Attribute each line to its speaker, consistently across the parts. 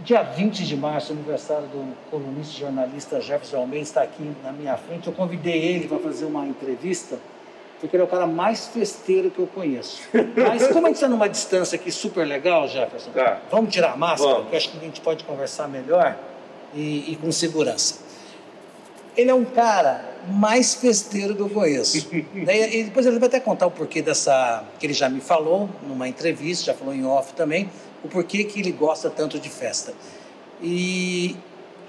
Speaker 1: Dia 20 de março, aniversário do colunista e jornalista Jefferson Almeida, está aqui na minha frente. Eu convidei ele para fazer uma entrevista, porque ele é o cara mais festeiro que eu conheço. Mas como a gente está numa distância aqui super legal, Jefferson,
Speaker 2: Tá.
Speaker 1: vamos tirar a máscara,
Speaker 2: Vamos.
Speaker 1: que eu acho que a gente pode conversar melhor e, e com segurança. Ele é um cara mais festeiro que eu conheço. E depois ele vai até contar o porquê dessa. que ele já me falou numa entrevista, já falou em off também, o porquê que ele gosta tanto de festa. E,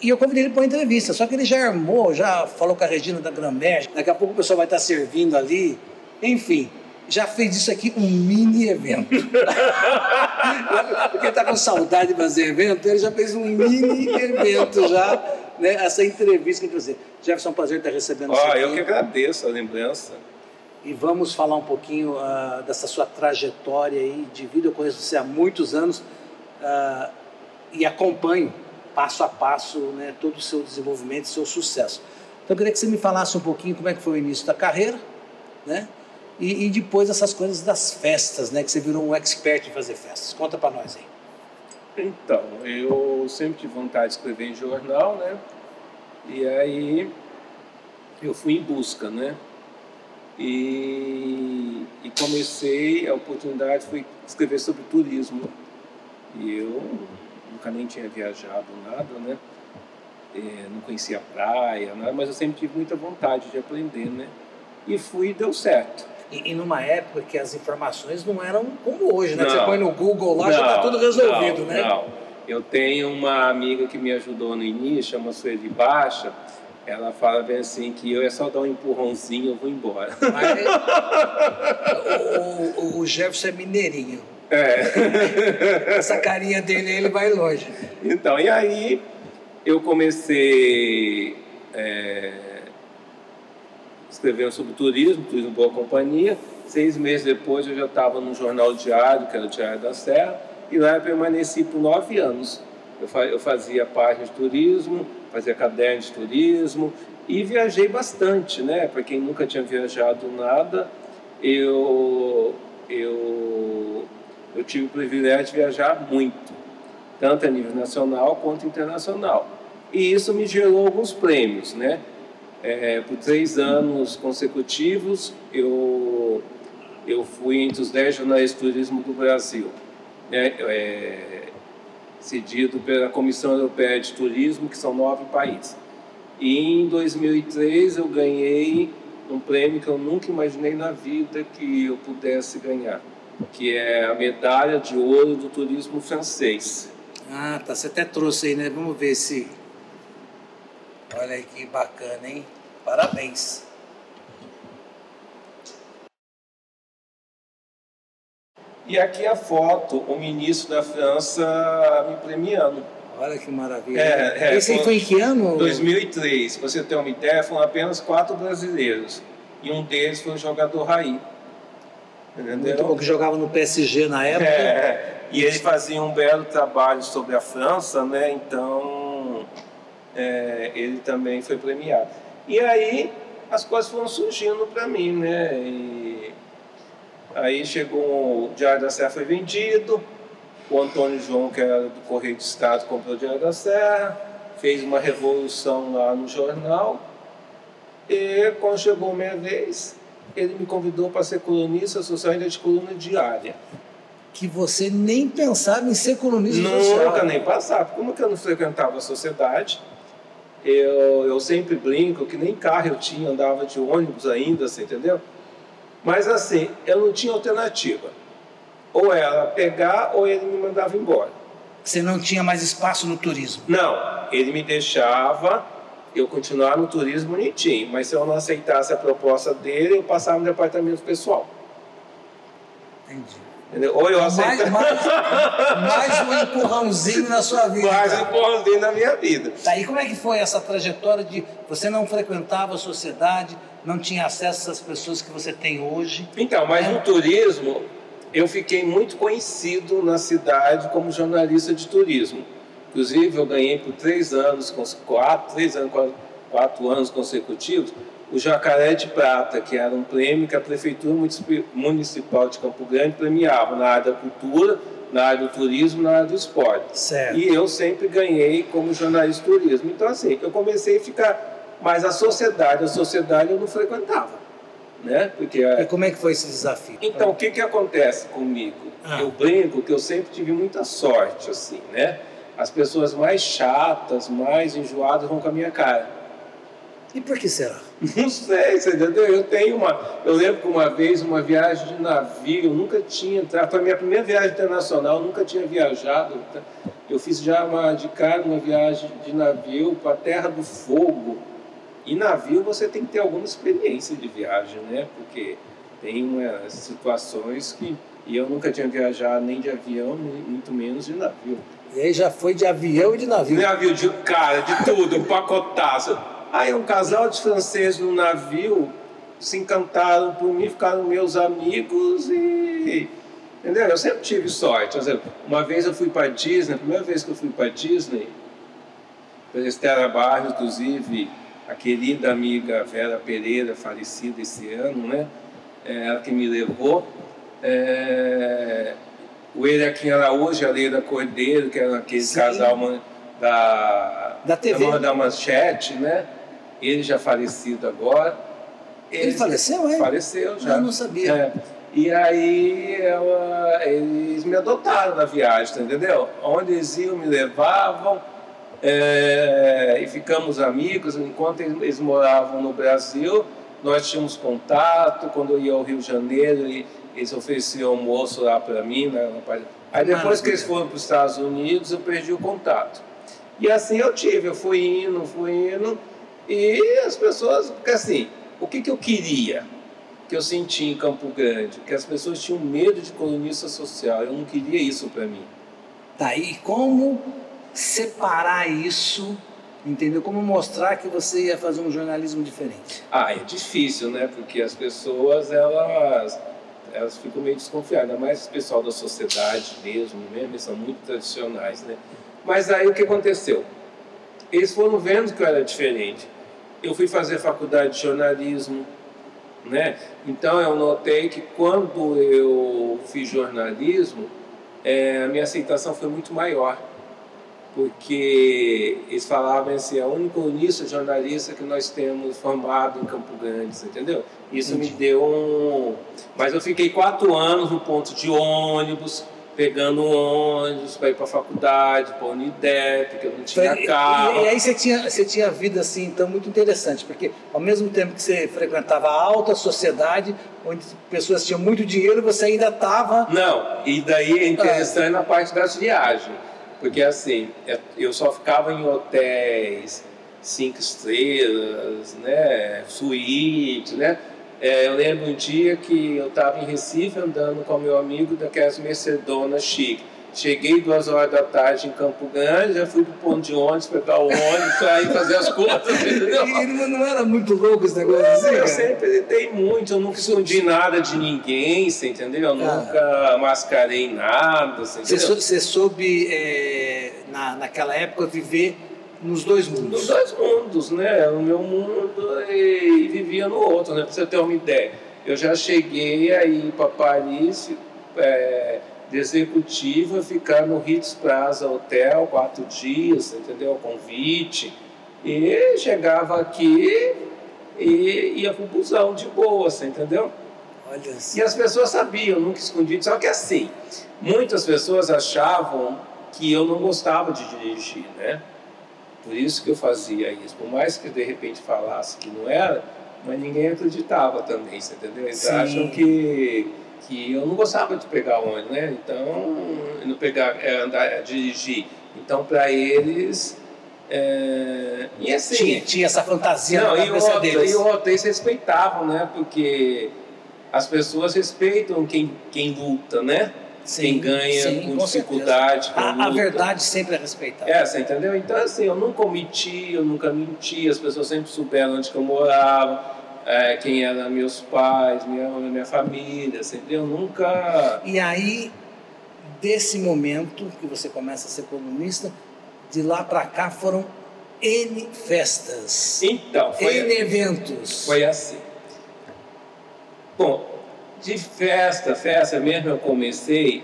Speaker 1: e eu convidei ele para uma entrevista, só que ele já armou, já falou com a Regina da Gramer, daqui a pouco o pessoal vai estar servindo ali. Enfim, já fez isso aqui um mini evento. Porque está com saudade de fazer evento, ele já fez um mini evento já, né? Essa entrevista que a gente fazer. Jefferson, é um prazer estar recebendo você
Speaker 2: Ó,
Speaker 1: aqui.
Speaker 2: eu que agradeço a lembrança.
Speaker 1: E vamos falar um pouquinho ah, dessa sua trajetória aí de vida. Eu conheço você há muitos anos ah, e acompanho passo a passo né, todo o seu desenvolvimento, seu sucesso. Então eu queria que você me falasse um pouquinho como é que foi o início da carreira, né? E, e depois essas coisas das festas, né? Que você virou um expert em fazer festas. Conta para nós aí.
Speaker 2: Então, eu sempre tive vontade de escrever em jornal, né? E aí eu fui em busca, né? E, e comecei, a oportunidade foi escrever sobre turismo. E eu nunca nem tinha viajado nada, né? É, não conhecia praia, nada, mas eu sempre tive muita vontade de aprender, né? E fui e deu certo.
Speaker 1: E, e numa época que as informações não eram como hoje, né? Que Você
Speaker 2: Não.
Speaker 1: põe no Google lá, já está tudo resolvido,
Speaker 2: não,
Speaker 1: né?
Speaker 2: Não. Eu tenho uma amiga que me ajudou no início, chama Sueli Baixa. Ela fala bem assim que eu é só dar um empurrãozinho, eu vou embora.
Speaker 1: Mas o, o- o Jefferson é mineirinho.
Speaker 2: É.
Speaker 1: Essa carinha dele, ele vai longe.
Speaker 2: Então, e aí eu comecei é, escrevendo sobre turismo, turismo boa companhia. Seis meses depois eu já estava no jornal diário, que era o Diário da Serra, e lá eu permaneci por nove anos. Eu, fa- eu fazia página de turismo, fazia caderno de turismo e viajei bastante, né? Para quem nunca tinha viajado nada, eu, eu, eu tive o privilégio de viajar muito tanto a nível nacional quanto internacional. E isso me gerou alguns prêmios, né? É, por três anos consecutivos, eu, eu fui entre os dez jornais de turismo do Brasil, né? É, cedido pela Comissão Europeia de Turismo, que são nove países. E em 2003 eu ganhei um prêmio que eu nunca imaginei na vida que eu pudesse ganhar, que é a medalha de ouro do turismo francês.
Speaker 1: Ah, tá. Você até trouxe aí, né? Vamos ver se. Olha que bacana, hein? Parabéns.
Speaker 2: E aqui a foto, o ministro da França me premiando.
Speaker 1: Olha que maravilha.
Speaker 2: É, é,
Speaker 1: Esse aí
Speaker 2: foi-
Speaker 1: em que ano?
Speaker 2: 2003, pra você ter uma ideia, foram apenas quatro brasileiros. E um deles foi o jogador Raí. Entendeu?
Speaker 1: Bom, que jogava no PSG na época.
Speaker 2: É, e ele fazia um belo trabalho sobre a França, né? Então é, ele também foi premiado. E aí as coisas foram surgindo para mim, né? E aí chegou o Diário da Serra foi vendido, o Antônio João, que era do Correio de Estado, comprou o Diário da Serra, fez uma revolução lá no jornal. E quando chegou minha vez, ele me convidou para ser colunista social ainda de coluna diária.
Speaker 1: Que você nem pensava em ser colunista
Speaker 2: Nunca
Speaker 1: social.
Speaker 2: nem passava. Como que eu não frequentava a sociedade? Eu, eu sempre brinco que nem carro eu tinha, andava de ônibus ainda, você entendeu? Mas assim, eu não tinha alternativa. Ou era pegar ou ele me mandava embora.
Speaker 1: Você não tinha mais espaço no turismo.
Speaker 2: Não, ele me deixava eu continuar no turismo bonitinho, mas se eu não aceitasse a proposta dele, eu passava no departamento pessoal.
Speaker 1: Entendi.
Speaker 2: Entendeu? Ou eu
Speaker 1: Mais,
Speaker 2: aceitava
Speaker 1: mais, mais um empurrãozinho na sua vida.
Speaker 2: mais um empurrãozinho na minha vida.
Speaker 1: Tá, e como é que foi essa trajetória de você não frequentava a sociedade, não tinha acesso às pessoas que você tem hoje?
Speaker 2: Então, mas
Speaker 1: É.
Speaker 2: no turismo, eu fiquei muito conhecido na cidade como jornalista de turismo. Inclusive, eu ganhei por três anos, quatro, três anos, quatro, quatro anos consecutivos, o Jacaré de Prata, que era um prêmio que a Prefeitura Municipal de Campo Grande premiava na área da cultura, na área do turismo, na área do esporte.
Speaker 1: Certo.
Speaker 2: E eu sempre ganhei como jornalista de turismo. Então, assim, eu comecei a ficar. Mas a sociedade, a sociedade eu não frequentava. Né? Porque,
Speaker 1: E como é que foi esse desafio?
Speaker 2: então, o que, que acontece comigo?
Speaker 1: Ah.
Speaker 2: Eu brinco que eu sempre tive muita sorte, assim, né? As pessoas mais chatas, mais enjoadas vão com a minha cara.
Speaker 1: E por que será?
Speaker 2: Não sei, você entendeu? Eu tenho uma. Eu lembro que uma vez, uma viagem de navio, eu nunca tinha entrado. Foi a minha primeira viagem internacional, eu nunca tinha viajado. Eu fiz já uma, de cara uma viagem de navio para a Terra do Fogo. E navio você tem que ter alguma experiência de viagem, né? Porque tem umas situações que. E eu nunca tinha viajado nem de avião, nem- muito menos de navio.
Speaker 1: E aí já foi de avião e de navio.
Speaker 2: Navio de cara, de tudo, um pacotaço. Aí um casal de franceses no navio se encantaram por mim, ficaram meus amigos e. Entendeu? Eu sempre tive sorte. Exemplo, uma vez eu fui para Disney, a primeira vez que eu fui para Disney, pela Estela Barros, inclusive a querida amiga Vera Pereira, falecida esse ano, né? É ela que me levou. É, o Eriaquim Araújo a Leila Cordeiro, que era aquele
Speaker 1: Sim.
Speaker 2: casal da,
Speaker 1: Da TV.
Speaker 2: da, da Manchete, né? Ele já falecido agora.
Speaker 1: Ele faleceu, é?
Speaker 2: Faleceu já.
Speaker 1: Ah, não sabia.
Speaker 2: É. E aí ela- eles me adotaram na viagem, tá entendeu? Onde eles iam, me levavam é, e ficamos amigos. Enquanto eles, moravam no Brasil, nós tínhamos contato. Quando eu ia ao Rio de Janeiro, eles ofereciam almoço lá para mim. né, Aí depois que eles foram para os Estados Unidos, eu perdi o contato. E assim eu tive, eu fui indo, fui indo, e as pessoas, porque assim, o que, que eu queria? Que eu senti em Campo Grande, que as pessoas tinham medo de colunista social, eu não queria isso para mim.
Speaker 1: Tá, e como separar isso, entendeu? Como mostrar que você ia fazer um jornalismo diferente?
Speaker 2: Ah, é difícil, né? Porque as pessoas, elas, elas ficam meio desconfiadas, mais o pessoal da sociedade mesmo, mesmo, eles são muito tradicionais, né? Mas aí o que aconteceu? Eles foram vendo que eu era diferente. Eu fui fazer faculdade de jornalismo, né? Então eu notei que quando eu fiz jornalismo, eh, a minha aceitação foi muito maior porque eles falavam assim, é o único nisso jornalista que nós temos formado em Campo Grande, entendeu? Isso me deu um... Mas eu fiquei quatro anos no ponto de ônibus, pegando ônibus para ir para a faculdade, para a Unidep, porque eu não tinha
Speaker 1: E-
Speaker 2: carro.
Speaker 1: E, e aí você tinha, você tinha vida assim, então, muito interessante, porque ao mesmo tempo que você frequentava a alta sociedade, onde pessoas tinham muito dinheiro, você ainda estava...
Speaker 2: Não, e daí é interessante na parte das viagens, porque assim, é- eu só ficava em hotéis cinco estrelas, né, suíte, né? É, eu lembro um dia que eu estava em Recife andando com meu amigo daquelas Mercedonas chique. Cheguei duas horas da tarde em Campo Grande, já fui pro ponto de ônibus, pegar o ônibus, para ir fazer as contas, entendeu?
Speaker 1: E não, não era muito louco esse negócio assim,
Speaker 2: Eu
Speaker 1: cara?
Speaker 2: sempre dei muito, eu nunca escondi nada de ninguém, você entendeu? Eu
Speaker 1: Ah.
Speaker 2: nunca mascarei nada, você entendeu?
Speaker 1: você soube, é, na, naquela época, viver nos dois
Speaker 2: Nos
Speaker 1: mundos.
Speaker 2: dois mundos, né? No meu mundo e, e vivia no outro, né? Pra você ter uma ideia. Eu já cheguei aí para Paris, é, de executiva, ficar no Ritz Plaza Hotel quatro dias, entendeu? Convite. E chegava aqui e ia pro busão de boa, você entendeu?
Speaker 1: Olha
Speaker 2: E as pessoas sabiam, nunca escondi. Só que assim, muitas pessoas achavam que eu não gostava de dirigir, né? Por isso que eu fazia isso. Por mais que de repente falasse que não era, mas ninguém acreditava também, você entendeu? Eles
Speaker 1: Sim.
Speaker 2: acham que, que eu não gostava de pegar ônibus, né? Então, não pegar, é, andar, é, dirigir. Então, para eles. É... E assim.
Speaker 1: Tinha, tinha essa fantasia
Speaker 2: Não,
Speaker 1: na
Speaker 2: e
Speaker 1: cabeça
Speaker 2: outra,
Speaker 1: deles.
Speaker 2: e outra, eles respeitavam, né? Porque as pessoas respeitam quem, quem luta, né? Quem ganha
Speaker 1: sim,
Speaker 2: com
Speaker 1: com
Speaker 2: dificuldade, com
Speaker 1: A, a verdade sempre é respeitada.
Speaker 2: É, você entendeu? Então, assim, eu nunca omiti, eu nunca menti, as pessoas sempre souberam onde eu morava, é, quem eram meus pais, minha, minha família, você entendeu? Eu nunca...
Speaker 1: E aí, desse momento que você começa a ser colunista, de lá para cá foram N festas,
Speaker 2: Então, foi...
Speaker 1: N eventos.
Speaker 2: Foi assim. Bom, de festa, festa mesmo eu comecei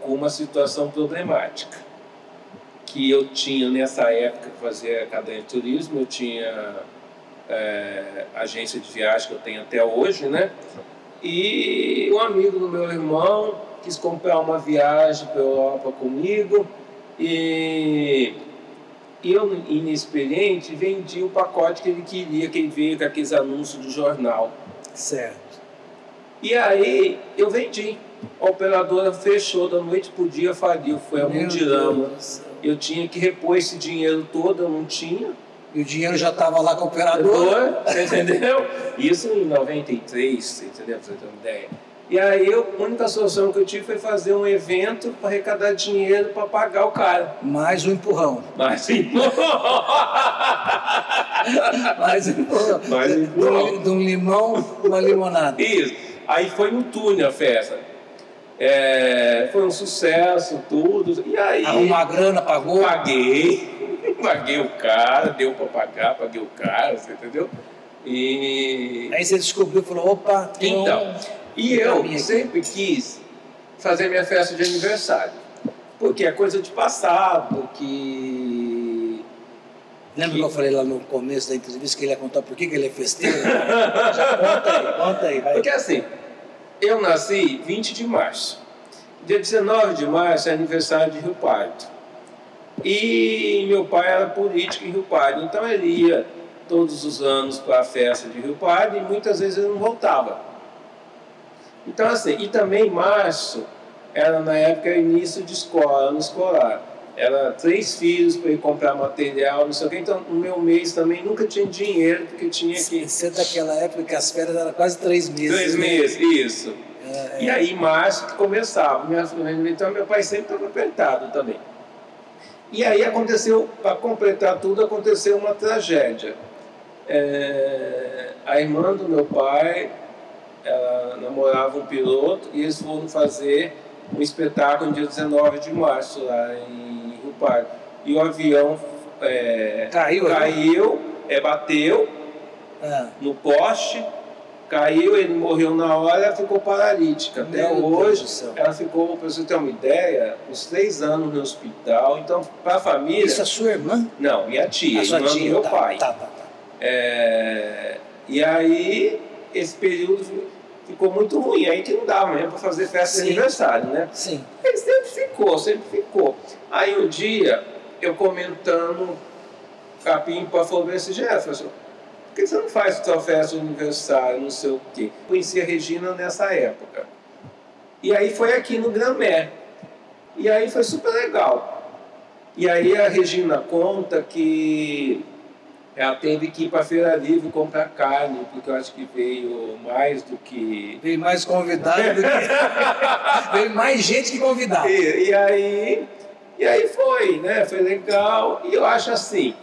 Speaker 2: com uma situação problemática. Que eu tinha nessa época que fazia cadeia de turismo, eu tinha é, agência de viagem que eu tenho até hoje, né? E um amigo do meu irmão quis comprar uma viagem para Europa comigo e eu, inexperiente, vendi o pacote que ele queria, que ele veio com aqueles anúncios do jornal.
Speaker 1: Certo.
Speaker 2: E aí eu vendi. A operadora fechou da noite para o dia, faliu, foi a Mundirama. Eu tinha que repor esse dinheiro todo, eu não tinha.
Speaker 1: E o dinheiro já estava lá com o operador.
Speaker 2: entendeu? Isso em 93, entendeu? Pra você ter uma ideia. E aí eu, a única solução que eu tive foi fazer um evento para arrecadar dinheiro para pagar o cara.
Speaker 1: Mais um empurrão.
Speaker 2: Mais um empurrão.
Speaker 1: Mais um empurrão.
Speaker 2: Mais um empurrão.
Speaker 1: De um limão, uma limonada.
Speaker 2: Isso. Aí foi no túnel a festa. É, foi um sucesso, tudo. E aí.
Speaker 1: Arrumou a grana, pagou?
Speaker 2: Paguei. Paguei o cara, deu para pagar, paguei o cara, você entendeu? E.
Speaker 1: Aí você descobriu e falou: opa,
Speaker 2: então. Um e eu sempre quis fazer minha festa de aniversário. Porque é coisa de passado, que.
Speaker 1: Lembra que... eu falei lá no começo da entrevista que ele ia contar por que, que ele é festeiro? Já conta aí, conta aí. Vai.
Speaker 2: Porque assim, eu nasci 20 de março. Dia 19 de março é aniversário de Rio Pardo. E meu pai era político em Rio Pardo, então ele ia todos os anos para a festa de Rio Pardo e muitas vezes ele não voltava. Então, assim, e também março era na época início de escola, ano escolar. Era três filhos para ir comprar material, não sei o quê. Então, no meu mês também nunca tinha dinheiro, porque tinha que.
Speaker 1: Você é daquela época que as férias eram quase três meses.
Speaker 2: Três né? meses, isso. É, e é. aí, março que começava. Então, meu pai sempre estava apertado também. E aí aconteceu, para completar tudo, aconteceu uma tragédia. É, a irmã do meu pai ela namorava um piloto e eles foram fazer um espetáculo no dia 19 de março lá em Rio Pardo. E o avião é,
Speaker 1: caiu,
Speaker 2: caiu é, bateu ah. no poste, caiu, ele morreu na hora, ela ficou paralítica. Até Meu hoje, ela ficou, para você ter uma ideia, uns três anos no hospital. Então, para a família.
Speaker 1: Isso é sua irmã?
Speaker 2: Não, minha tia, a irmã tia, do meu
Speaker 1: tá,
Speaker 2: pai.
Speaker 1: Tá, tá, tá.
Speaker 2: É, e aí, esse período ficou muito ruim. Aí que não dava mesmo para fazer festa Sim. de aniversário, né?
Speaker 1: Sim.
Speaker 2: Ele sempre ficou, sempre ficou. Aí um dia, eu comentando capim para falou esse Jefferson, por que você não faz sua festa de aniversário, não sei o quê? Conheci a Regina nessa época. E aí foi aqui no Gramé. E aí foi super legal. E aí a Regina conta que ela teve que ir para a Feira Livre comprar carne, porque eu acho que veio mais do que.
Speaker 1: Veio mais convidado do que. veio mais gente que convidado.
Speaker 2: E, e, aí, e aí foi, né? Foi legal. E eu acho assim.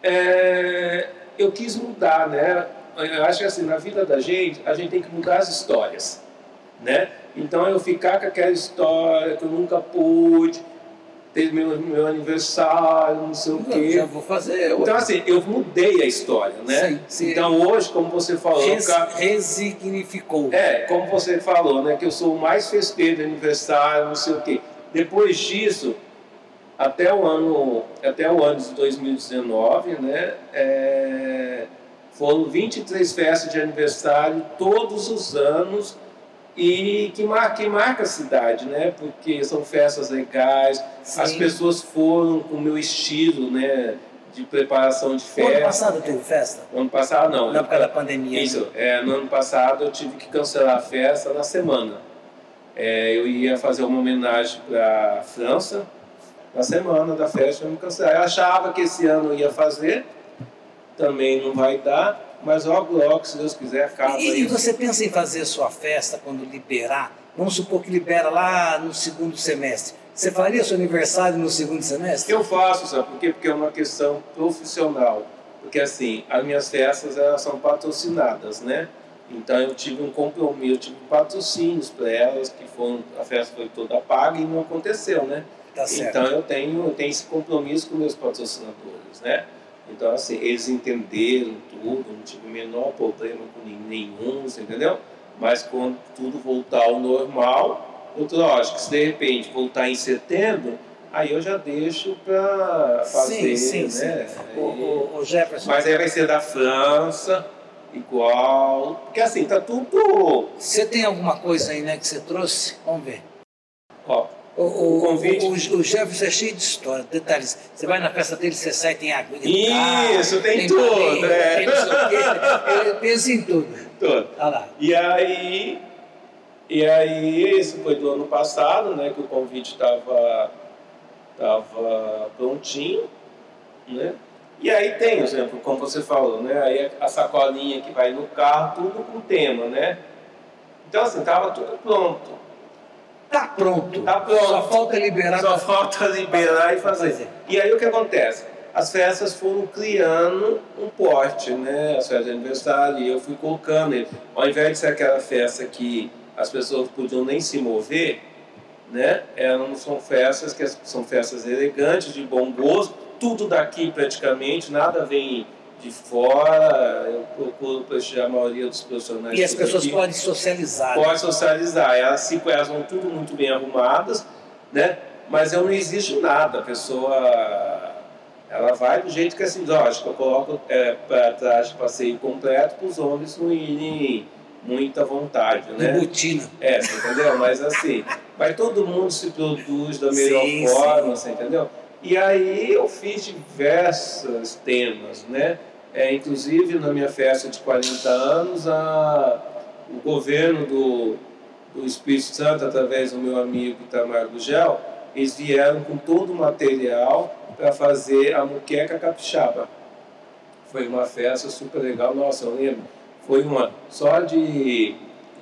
Speaker 2: É, eu quis mudar, né? Eu acho que assim, na vida da gente, a gente tem que mudar as histórias, né? Então eu ficar com aquela história que eu nunca pude teve meu, meu aniversário, não sei o quê.
Speaker 1: Já vou fazer.
Speaker 2: Então, assim, eu mudei a história, né? Sim, sim. Então, hoje, como você falou. Res,
Speaker 1: cara, resignificou.
Speaker 2: É, como você falou, né? Que eu sou o mais festeiro de aniversário, não sei o quê. Depois disso, até o ano, até o ano de 2019, né? É, foram 23 festas de aniversário todos os anos e que marca, que marca a cidade, né? Porque são festas legais, Sim. as pessoas foram com o meu estilo, né? De preparação de festa.
Speaker 1: ano passado teve festa?
Speaker 2: ano passado não.
Speaker 1: Na época da pandemia.
Speaker 2: Isso, é, no ano passado eu tive que cancelar a festa na semana. É, eu ia fazer uma homenagem para a França, na semana da festa eu me cancelei. Eu achava que esse ano eu ia fazer, também não vai dar mas logo, logo, se Deus quiser, acaba
Speaker 1: E, e você pensa em fazer sua festa quando liberar? Vamos supor que libera lá no segundo semestre. Você faria seu aniversário no segundo semestre?
Speaker 2: Eu faço, sabe por quê? Porque é uma questão profissional. Porque assim, as minhas festas elas são patrocinadas, né? Então eu tive um compromisso, eu tive patrocínios para elas, que foram, a festa foi toda paga e não aconteceu, né?
Speaker 1: Tá
Speaker 2: então eu tenho, eu tenho esse compromisso com meus patrocinadores, né? Então, assim, eles entenderam tudo, não tive o menor problema com nenhum, entendeu? Mas quando tudo voltar ao normal, Outro, lógico, se de repente voltar em setembro, aí eu já deixo para fazer,
Speaker 1: sim, sim,
Speaker 2: né?
Speaker 1: sim. O, o, o Jefferson.
Speaker 2: Mas aí vai ser da França, igual. Porque assim, tá tudo.
Speaker 1: Você tem alguma coisa aí, né, que você trouxe? Vamos ver.
Speaker 2: Ó,
Speaker 1: O, o,
Speaker 2: O convite.
Speaker 1: O, o, Jefferson é cheio de história, detalhes. Você vai na festa dele, você sai, tem água.
Speaker 2: Isso, tem tudo,
Speaker 1: barriga,
Speaker 2: é.
Speaker 1: Tem. Ele pensa em tudo. Olha lá.
Speaker 2: E aí, e aí, isso foi do ano passado, né, que o convite estava tava prontinho, né? E aí tem, por exemplo, como você falou, né, aí a sacolinha que vai no carro, tudo com tema, né? Então assim, tava tudo pronto.
Speaker 1: Tá pronto.
Speaker 2: Tá pronto.
Speaker 1: Só falta liberar.
Speaker 2: Só
Speaker 1: pra-
Speaker 2: falta liberar e
Speaker 1: pra
Speaker 2: fazer. E aí o que acontece? As festas foram criando um porte, né? As festas de aniversário, e eu fui colocando ele. Ao invés de ser aquela festa que as pessoas podiam nem se mover, né? Eram, são festas que são festas elegantes, de bom gosto, tudo daqui praticamente, nada vem de fora. Eu procuro prestigiar a maioria dos profissionais.
Speaker 1: E as pessoas
Speaker 2: aqui
Speaker 1: podem socializar. né?
Speaker 2: pode socializar. Elas se elas vão tudo muito bem arrumadas, né? Mas eu não exijo nada. A pessoa, ela vai do jeito que é assim, lógico, eu coloco é, para trás de passeio completo para os homens não irem muita vontade,
Speaker 1: De
Speaker 2: né?
Speaker 1: botina.
Speaker 2: É, você entendeu? Mas assim, mas todo mundo se produz da melhor
Speaker 1: Sim,
Speaker 2: forma,
Speaker 1: sim.
Speaker 2: você entendeu? E aí eu fiz diversos temas, né? É, inclusive na minha festa de 40 anos, a, o governo do, do Espírito Santo, através do meu amigo Itamar Gugel, eles vieram com todo o material para fazer a muqueca capixaba. Foi uma festa super legal, nossa, eu lembro. Foi uma só de,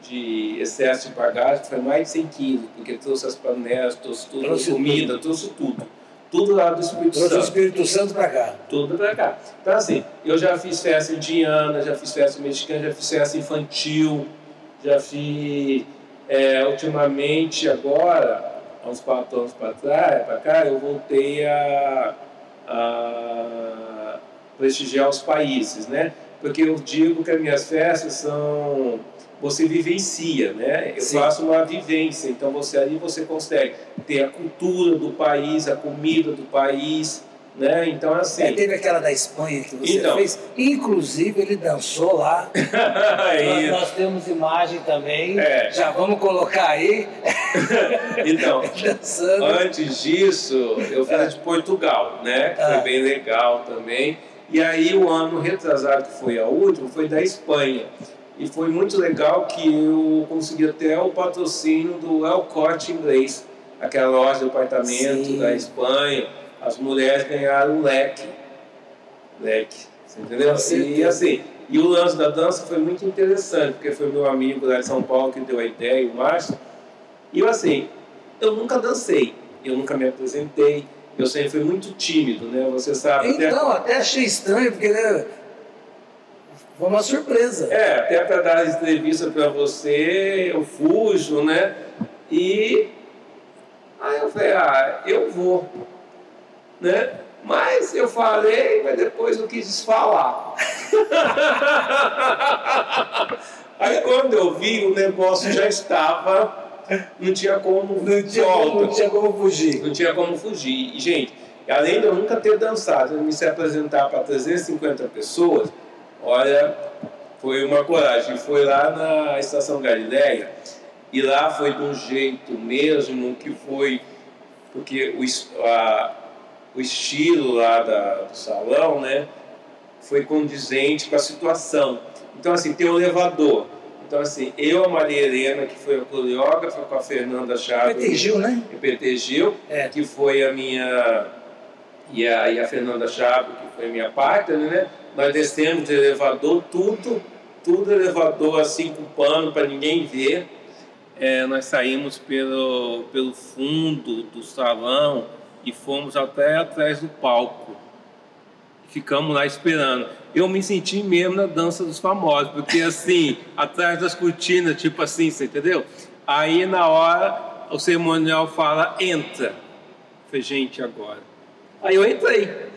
Speaker 2: de excesso de bagagem, foi mais de 100 quilos, porque trouxe as panelas, trouxe tudo,
Speaker 1: Trouxe
Speaker 2: comida, trouxe tudo. Tudo lá do Espírito
Speaker 1: Trouxe o
Speaker 2: Santo
Speaker 1: Espírito Santo pra cá.
Speaker 2: tudo pra cá. Então, assim, eu já fiz festa indiana, já fiz festa mexicana, já fiz festa infantil, já fiz, é, ultimamente, agora, há uns quatro anos para trás, para cá, eu voltei a, a prestigiar os países, né? Porque eu digo que as minhas festas são você vivencia, né? Eu
Speaker 1: Sim.
Speaker 2: faço uma vivência, então você ali você consegue ter a cultura do país, a comida do país, né? Então assim,
Speaker 1: É, teve aquela da Espanha que você
Speaker 2: Então.
Speaker 1: fez. Inclusive, ele dançou lá. Nós,
Speaker 2: Isso.
Speaker 1: nós temos imagem também.
Speaker 2: É.
Speaker 1: Já vamos colocar aí.
Speaker 2: então,
Speaker 1: Dançando.
Speaker 2: antes disso, eu fiz a de Portugal, né? Que
Speaker 1: Ah.
Speaker 2: foi bem legal também. E aí o ano retrasado, que foi a última, foi da Espanha. E foi muito legal que eu consegui até o patrocínio do El Corte Inglês, aquela loja de apartamento
Speaker 1: Sim.
Speaker 2: da Espanha. As mulheres ganharam um leque. Leque, entendeu? E assim, e o lance da dança foi muito interessante, porque foi meu amigo lá de São Paulo que deu a ideia, o Márcio. E eu assim, eu nunca dancei, eu nunca me apresentei, eu sempre fui muito tímido, né? Você sabe. até-
Speaker 1: Então, até achei estranho, porque né, foi uma surpresa.
Speaker 2: É, até para dar entrevista para você, eu fujo, né? E aí eu falei, ah, eu vou, né? Mas eu falei, mas depois eu quis falar. aí quando eu vi, o negócio já estava, não tinha como
Speaker 1: Não tinha, como, não tinha como fugir.
Speaker 2: Não tinha como fugir. E, gente, além de eu nunca ter dançado, eu me se apresentar para 350 pessoas, olha, foi uma coragem. Foi lá na Estação Galileia, e lá foi de um jeito mesmo que foi, porque o, a- o estilo lá da- do salão, né, foi condizente com a situação. Então, assim, tem um elevador. Então, assim, eu, a Maria Helena, que foi a coreógrafa, com a Fernanda Chaves.
Speaker 1: PT Gil, né?
Speaker 2: PT Gil,
Speaker 1: É.
Speaker 2: que foi a minha e a, e a Fernanda Chabo, que foi a minha partner, né? Nós descemos de elevador, tudo, tudo elevador assim com pano para ninguém ver. É, nós saímos pelo, pelo fundo do salão e fomos até atrás do palco. Ficamos lá esperando. Eu me senti mesmo na dança dos famosos, porque assim, atrás das cortinas, tipo assim, você entendeu? Aí na hora o cerimonial fala, entra. Eu falei, gente, agora. Aí eu entrei.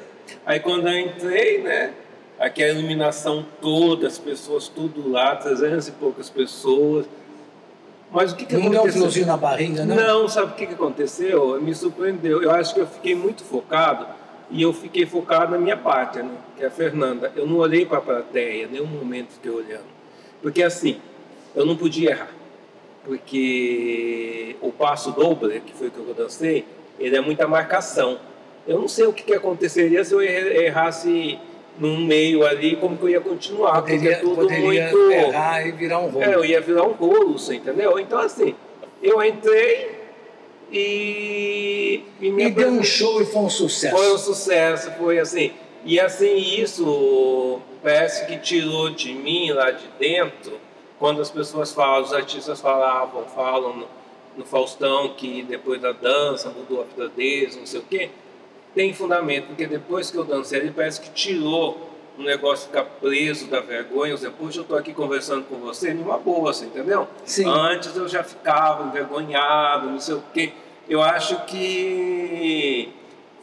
Speaker 2: Aí quando eu entrei, né? Aquela iluminação toda, as pessoas tudo lá, 300 e poucas pessoas. Mas o que, que
Speaker 1: não
Speaker 2: aconteceu?
Speaker 1: deu um friozinho na barriga, não?
Speaker 2: Não, sabe o que, que aconteceu? Me surpreendeu. Eu acho que eu fiquei muito focado e eu fiquei focado na minha parte, né? que é a Fernanda. Eu não olhei para a plateia, nenhum momento fiquei olhando. Porque assim, eu não podia errar. Porque o passo doble, que foi o que eu dancei, ele é muita marcação. Eu não sei o que, que aconteceria se eu errasse num meio ali, como que eu ia continuar.
Speaker 1: Poderia,
Speaker 2: porque é tudo
Speaker 1: poderia
Speaker 2: muito.
Speaker 1: errar e virar um rolo.
Speaker 2: É, eu ia virar um rolo, você entendeu? Então, assim, eu entrei e.
Speaker 1: E, me deu um show e foi um sucesso.
Speaker 2: Foi um sucesso, foi assim. E assim, isso parece que tirou de mim lá de dentro, quando as pessoas falam, os artistas falavam, falam no, no Faustão que depois da dança mudou a vida deles, não sei o quê tem fundamento, porque depois que eu dancei, ele parece que tirou um negócio ficar preso da vergonha. Depois eu estou aqui conversando com você numa boa, você entendeu?
Speaker 1: Sim.
Speaker 2: Antes eu já ficava envergonhado, não sei o quê. Eu acho que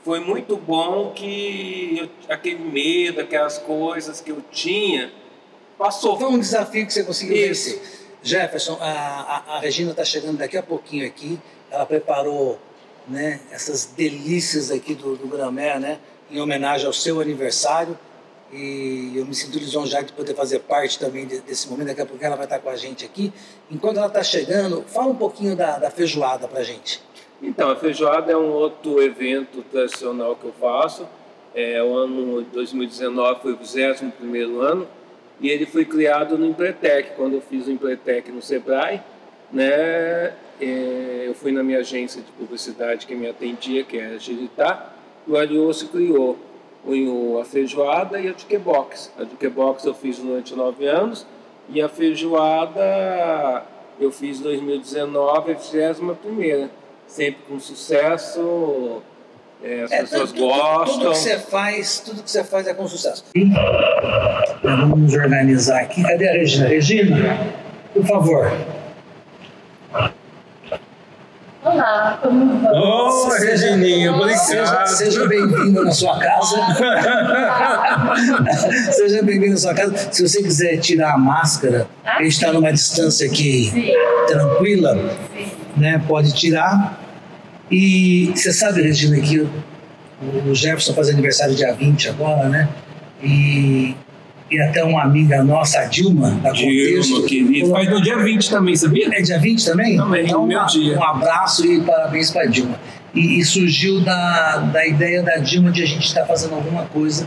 Speaker 2: foi muito bom que eu, aquele medo, aquelas coisas que eu tinha, passou.
Speaker 1: Foi um desafio que você conseguiu vencer. Jefferson, a, a, a Regina está chegando daqui a pouquinho aqui. Ela preparou né, essas delícias aqui do, do Gramé, né, em homenagem ao seu aniversário. E eu me sinto lisonjado de poder fazer parte também desse momento. Daqui a pouco ela vai estar com a gente aqui. Enquanto ela está chegando, fala um pouquinho da, da feijoada para gente.
Speaker 2: Então, a feijoada é um outro evento tradicional que eu faço. É, o ano 2019 foi o 21 ano e ele foi criado no Empretec, quando eu fiz o Empretec no Sebrae. Né? É, eu fui na minha agência de publicidade que me atendia, que é a Giritá, e o Arioso criou a feijoada e a jukebox. A jukebox eu fiz durante nove anos e a feijoada eu fiz em 2019, a 21 primeira, sempre com sucesso, é, as é, pessoas tudo, gostam.
Speaker 1: Tudo que você faz, tudo que você faz é com sucesso. Vamos nos organizar aqui. Cadê a Regina? Regina, por favor.
Speaker 3: Olá, como vão?
Speaker 2: Regininha, obrigado.
Speaker 1: Seja, seja bem-vindo na sua casa. seja bem-vindo na sua casa. Se você quiser tirar a máscara, ah, a gente está numa distância aqui sim. tranquila, sim. Né, pode tirar. E você sabe, Regina, que o Jefferson faz aniversário dia 20 agora, né? E e até uma amiga nossa, a Dilma, da
Speaker 2: Dilma, querida. Faz no dia 20 também, sabia?
Speaker 1: É dia 20 também?
Speaker 2: Também,
Speaker 1: então,
Speaker 2: meu
Speaker 1: uma,
Speaker 2: dia.
Speaker 1: Um abraço e parabéns para a Dilma. E, e, surgiu da, da ideia da Dilma de a gente estar tá fazendo alguma coisa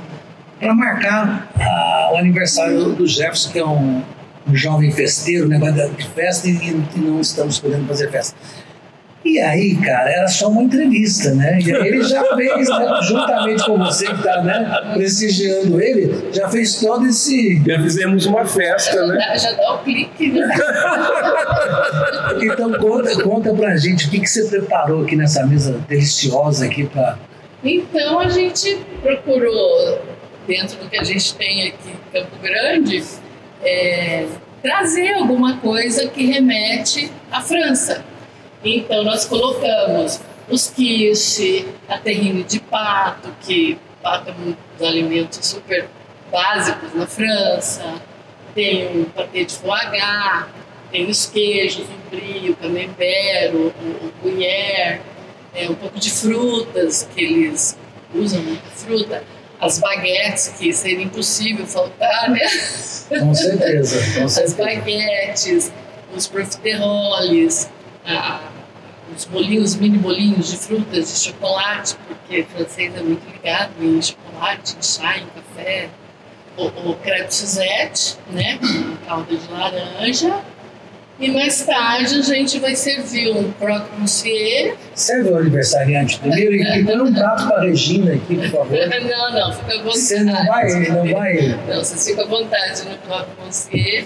Speaker 1: para marcar a, o aniversário do Jefferson, que é um, um jovem festeiro, negócio de festa, e, e não estamos podendo fazer festa. E aí, cara, era só uma entrevista, né? E ele já fez, né, juntamente com você que está né, prestigiando ele, já fez todo esse.
Speaker 2: Já fizemos uma festa, né?
Speaker 3: Já dá o um clique, né?
Speaker 1: então conta, conta pra gente o que, que você preparou aqui nessa mesa deliciosa aqui para.
Speaker 3: Então a gente procurou, dentro do que a gente tem aqui em Campo Grande, é, trazer alguma coisa que remete à França. Então, nós colocamos os quiche, a terrine de pato, que pato é um dos alimentos super básicos na França, tem o patê de foie gras, tem os queijos, o brie, o camembert, o, o gruyère, é, um pouco de frutas, que eles usam muita fruta, as baguetes, que seria impossível faltar, né?
Speaker 1: Com certeza, com certeza.
Speaker 3: As baguetes, os profiteroles, a, os bolinhos, mini bolinhos de frutas, de chocolate, porque francês é muito ligado em chocolate, em chá, em café. O, o crepe Suzette, né, com calda de laranja. E mais tarde a gente vai servir um croque monsieur.
Speaker 1: Serve o aniversariante primeiro e põe um prato para a Regina aqui, por favor.
Speaker 3: Não, não, fica à vontade.
Speaker 1: Você não vai? Não vai?
Speaker 3: Não, você fica à vontade no croque monsieur.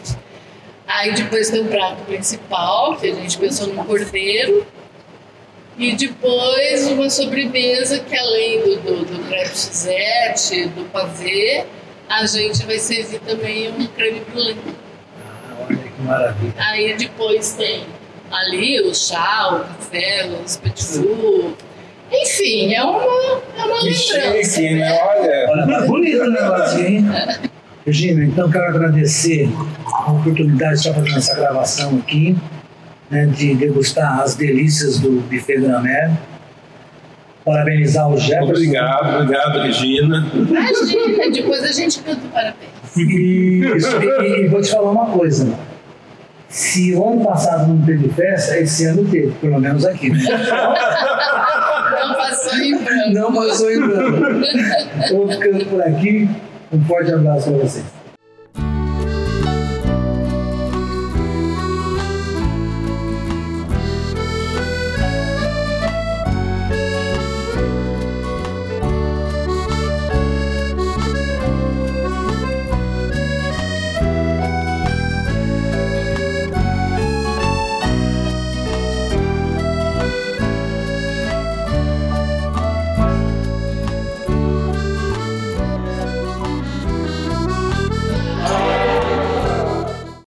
Speaker 3: Aí depois tem o prato principal, que a gente pensou no cordeiro. E depois uma sobremesa que além do, do, do crepe Suzette, do pavê, a gente vai servir também um creme brulee.
Speaker 1: Ah, olha que maravilha.
Speaker 3: Aí depois tem ali o chá, o café, os petit. Enfim, é uma, é uma
Speaker 2: que
Speaker 3: lembrança.
Speaker 2: Chique, né? Olha.
Speaker 1: Olha, tá bonito o negócio, hein? Regina, então quero agradecer a oportunidade de estar fazendo essa gravação aqui. né, de degustar as delícias do buffet Gramé. Parabenizar o Jefferson.
Speaker 2: Obrigado, obrigado, Regina.
Speaker 3: Imagina, depois a gente canta parabéns.
Speaker 1: Isso, e, e vou te falar uma coisa. Se o ano passado não teve festa, esse ano teve, pelo menos aqui. Né?
Speaker 3: Não passou em branco.
Speaker 1: Não passou em branco. Estou ficando por aqui. Um forte abraço para vocês.